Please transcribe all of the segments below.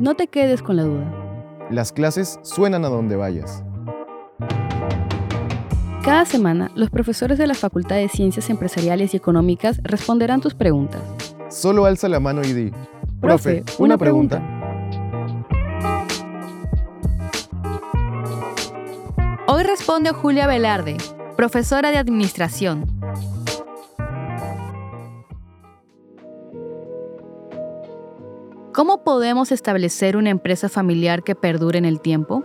No te quedes con la duda. Las clases suenan a donde vayas. Cada semana, los profesores de la Facultad de Ciencias Empresariales y Económicas responderán tus preguntas. Solo alza la mano y di, Profe, una pregunta. Hoy responde Julia Velarde, profesora de Administración. ¿Cómo podemos establecer una empresa familiar que perdure en el tiempo?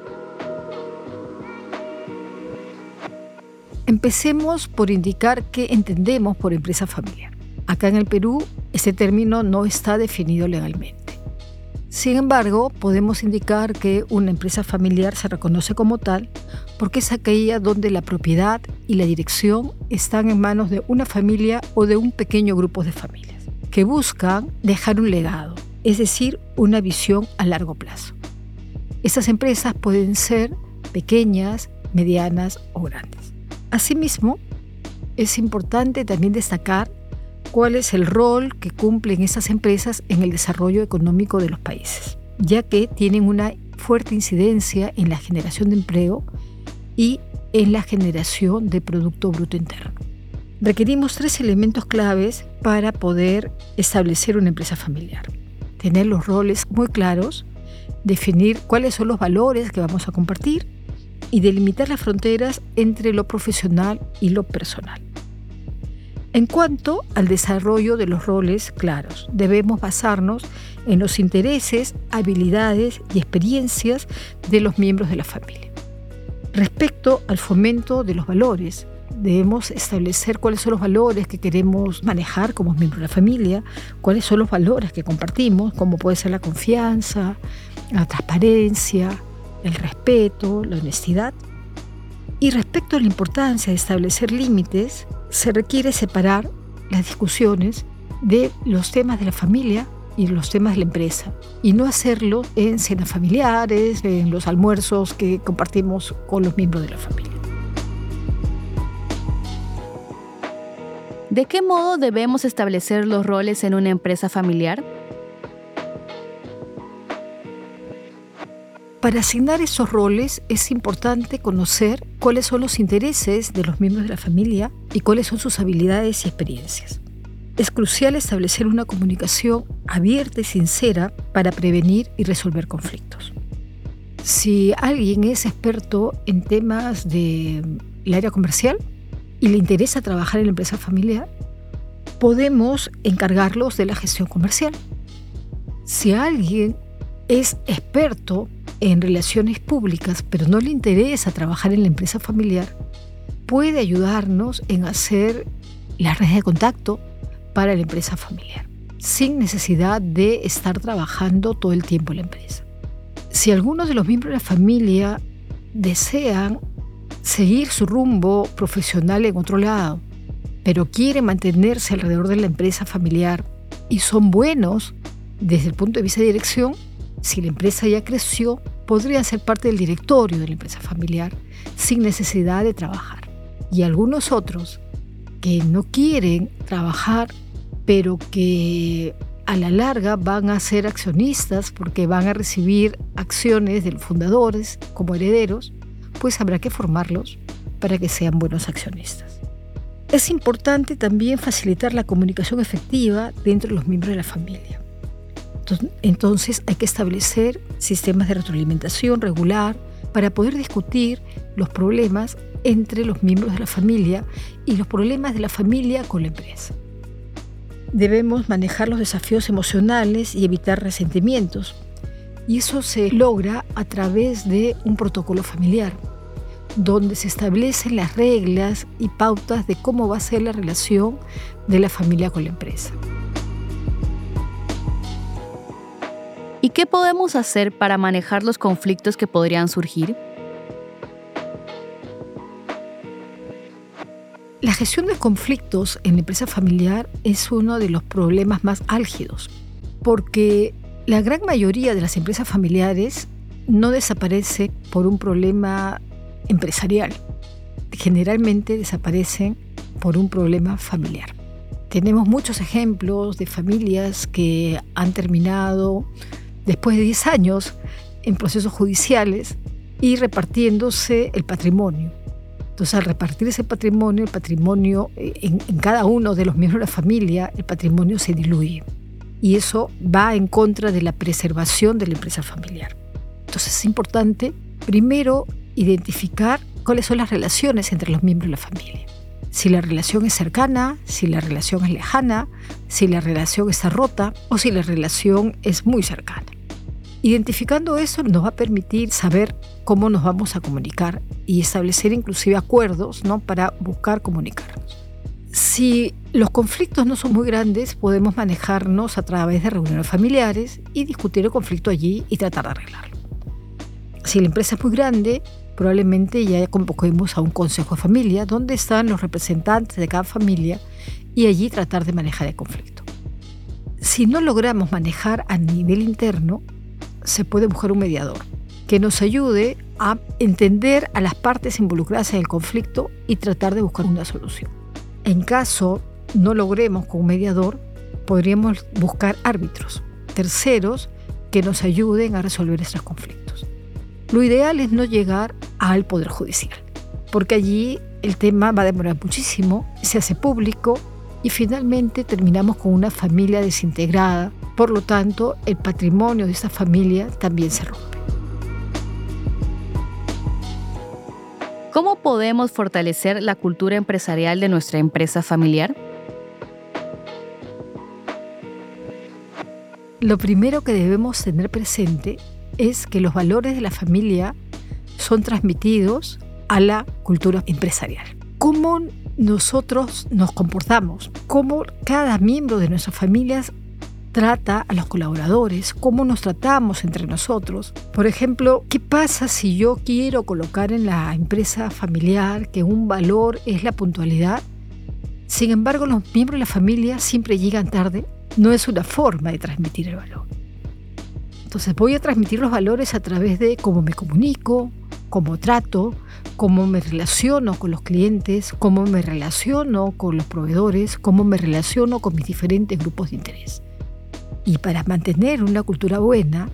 Empecemos por indicar qué entendemos por empresa familiar. Acá en el Perú, este término no está definido legalmente. Sin embargo, podemos indicar que una empresa familiar se reconoce como tal porque es aquella donde la propiedad y la dirección están en manos de una familia o de un pequeño grupo de familias, que buscan dejar un legado, es decir, una visión a largo plazo. Estas empresas pueden ser pequeñas, medianas o grandes. Asimismo, es importante también destacar cuál es el rol que cumplen esas empresas en el desarrollo económico de los países, ya que tienen una fuerte incidencia en la generación de empleo y en la generación de Producto Bruto Interno. Requerimos tres elementos claves para poder establecer una empresa familiar. Tener los roles muy claros, definir cuáles son los valores que vamos a compartir y delimitar las fronteras entre lo profesional y lo personal. En cuanto al desarrollo de los roles claros, debemos basarnos en los intereses, habilidades y experiencias de los miembros de la familia. Respecto al fomento de los valores, debemos establecer cuáles son los valores que queremos manejar como miembros de la familia, cuáles son los valores que compartimos, como puede ser la confianza, la transparencia, el respeto, la honestidad. Y respecto a la importancia de establecer límites, se requiere separar las discusiones de los temas de la familia y los temas de la empresa y no hacerlo en cenas familiares, en los almuerzos que compartimos con los miembros de la familia. ¿De qué modo debemos establecer los roles en una empresa familiar? Para asignar esos roles es importante conocer cuáles son los intereses de los miembros de la familia y cuáles son sus habilidades y experiencias. Es crucial establecer una comunicación abierta y sincera para prevenir y resolver conflictos. Si alguien es experto en temas del área comercial y le interesa trabajar en la empresa familiar, podemos encargarlos de la gestión comercial. Si alguien es experto en relaciones públicas, pero no le interesa trabajar en la empresa familiar, puede ayudarnos en hacer la red de contacto para la empresa familiar, sin necesidad de estar trabajando todo el tiempo en la empresa. Si algunos de los miembros de la familia desean seguir su rumbo profesional en otro lado, pero quieren mantenerse alrededor de la empresa familiar y son buenos desde el punto de vista de dirección, si la empresa ya creció, podrían ser parte del directorio de la empresa familiar sin necesidad de trabajar. Y algunos otros que no quieren trabajar, pero que a la larga van a ser accionistas porque van a recibir acciones de los fundadores como herederos, pues habrá que formarlos para que sean buenos accionistas. Es importante también facilitar la comunicación efectiva dentro de los miembros de la familia. Entonces hay que establecer sistemas de retroalimentación regular para poder discutir los problemas entre los miembros de la familia y los problemas de la familia con la empresa. Debemos manejar los desafíos emocionales y evitar resentimientos. Y eso se logra a través de un protocolo familiar, donde se establecen las reglas y pautas de cómo va a ser la relación de la familia con la empresa. ¿Y qué podemos hacer para manejar los conflictos que podrían surgir? La gestión de conflictos en la empresa familiar es uno de los problemas más álgidos, porque la gran mayoría de las empresas familiares no desaparece por un problema empresarial. Generalmente desaparecen por un problema familiar. Tenemos muchos ejemplos de familias que han terminado después de 10 años en procesos judiciales y repartiéndose el patrimonio. Entonces, al repartir ese patrimonio, el patrimonio eh, en, en, cada uno de los miembros de la familia, el patrimonio se diluye. Y eso va en contra de la preservación de la empresa familiar. Entonces, es importante, primero, identificar cuáles son las relaciones entre los miembros de la familia. Si la relación es cercana, si la relación es lejana, si la relación está rota o si la relación es muy cercana. Identificando eso nos va a permitir saber cómo nos vamos a comunicar y establecer inclusive acuerdos ¿no? para buscar comunicarnos. Si los conflictos no son muy grandes, podemos manejarnos a través de reuniones familiares y discutir el conflicto allí y tratar de arreglarlo. Si la empresa es muy grande, probablemente ya convoquemos a un consejo de familia donde están los representantes de cada familia y allí tratar de manejar el conflicto. Si no logramos manejar a nivel interno, se puede buscar un mediador que nos ayude a entender a las partes involucradas en el conflicto y tratar de buscar una solución. En caso no logremos con un mediador, podríamos buscar árbitros, terceros, que nos ayuden a resolver estos conflictos. Lo ideal es no llegar al Poder Judicial, porque allí el tema va a demorar muchísimo, se hace público y finalmente terminamos con una familia desintegrada. Por lo tanto, el patrimonio de esa familia también se rompe. ¿Cómo podemos fortalecer la cultura empresarial de nuestra empresa familiar? Lo primero que debemos tener presente es que los valores de la familia son transmitidos a la cultura empresarial. ¿Cómo nosotros nos comportamos? ¿Cómo cada miembro de nuestras familias trata a los colaboradores? ¿Cómo nos tratamos entre nosotros? Por ejemplo, ¿qué pasa si yo quiero colocar en la empresa familiar que un valor es la puntualidad? Sin embargo, los miembros de la familia siempre llegan tarde. No es una forma de transmitir el valor. Entonces voy a transmitir los valores a través de cómo me comunico, cómo trato, cómo me relaciono con los clientes, cómo me relaciono con los proveedores, cómo me relaciono con mis diferentes grupos de interés. Y para mantener una cultura buena,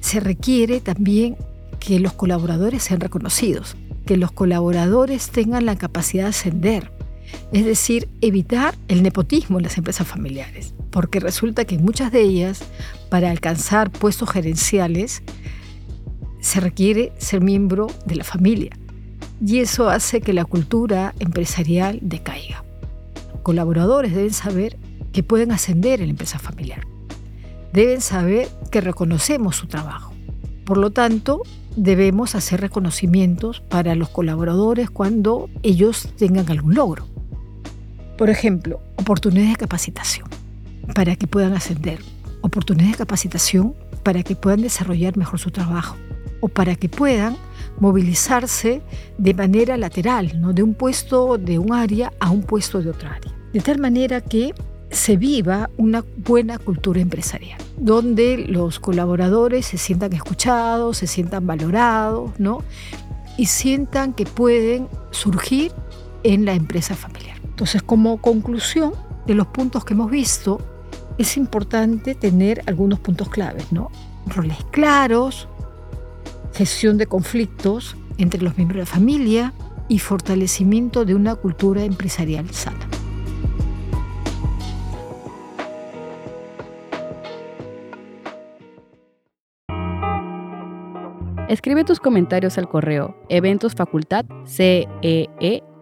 se requiere también que los colaboradores sean reconocidos, que los colaboradores tengan la capacidad de ascender, es decir, evitar el nepotismo en las empresas familiares, porque resulta que muchas de ellas, para alcanzar puestos gerenciales, se requiere ser miembro de la familia y eso hace que la cultura empresarial decaiga. Colaboradores deben saber que pueden ascender en la empresa familiar. Deben saber que reconocemos su trabajo. Por lo tanto, debemos hacer reconocimientos para los colaboradores cuando ellos tengan algún logro. Por ejemplo, oportunidades de capacitación para que puedan ascender, oportunidades de capacitación para que puedan desarrollar mejor su trabajo o para que puedan movilizarse de manera lateral, ¿no? de un puesto de un área a un puesto de otra área. De tal manera que se viva una buena cultura empresarial, donde los colaboradores se sientan escuchados, se sientan valorados, ¿no? Y sientan que pueden surgir en la empresa familiar. Entonces, como conclusión de los puntos que hemos visto, es importante tener algunos puntos claves, ¿no? Roles claros, gestión de conflictos entre los miembros de la familia y fortalecimiento de una cultura empresarial sana. Escribe tus comentarios al correo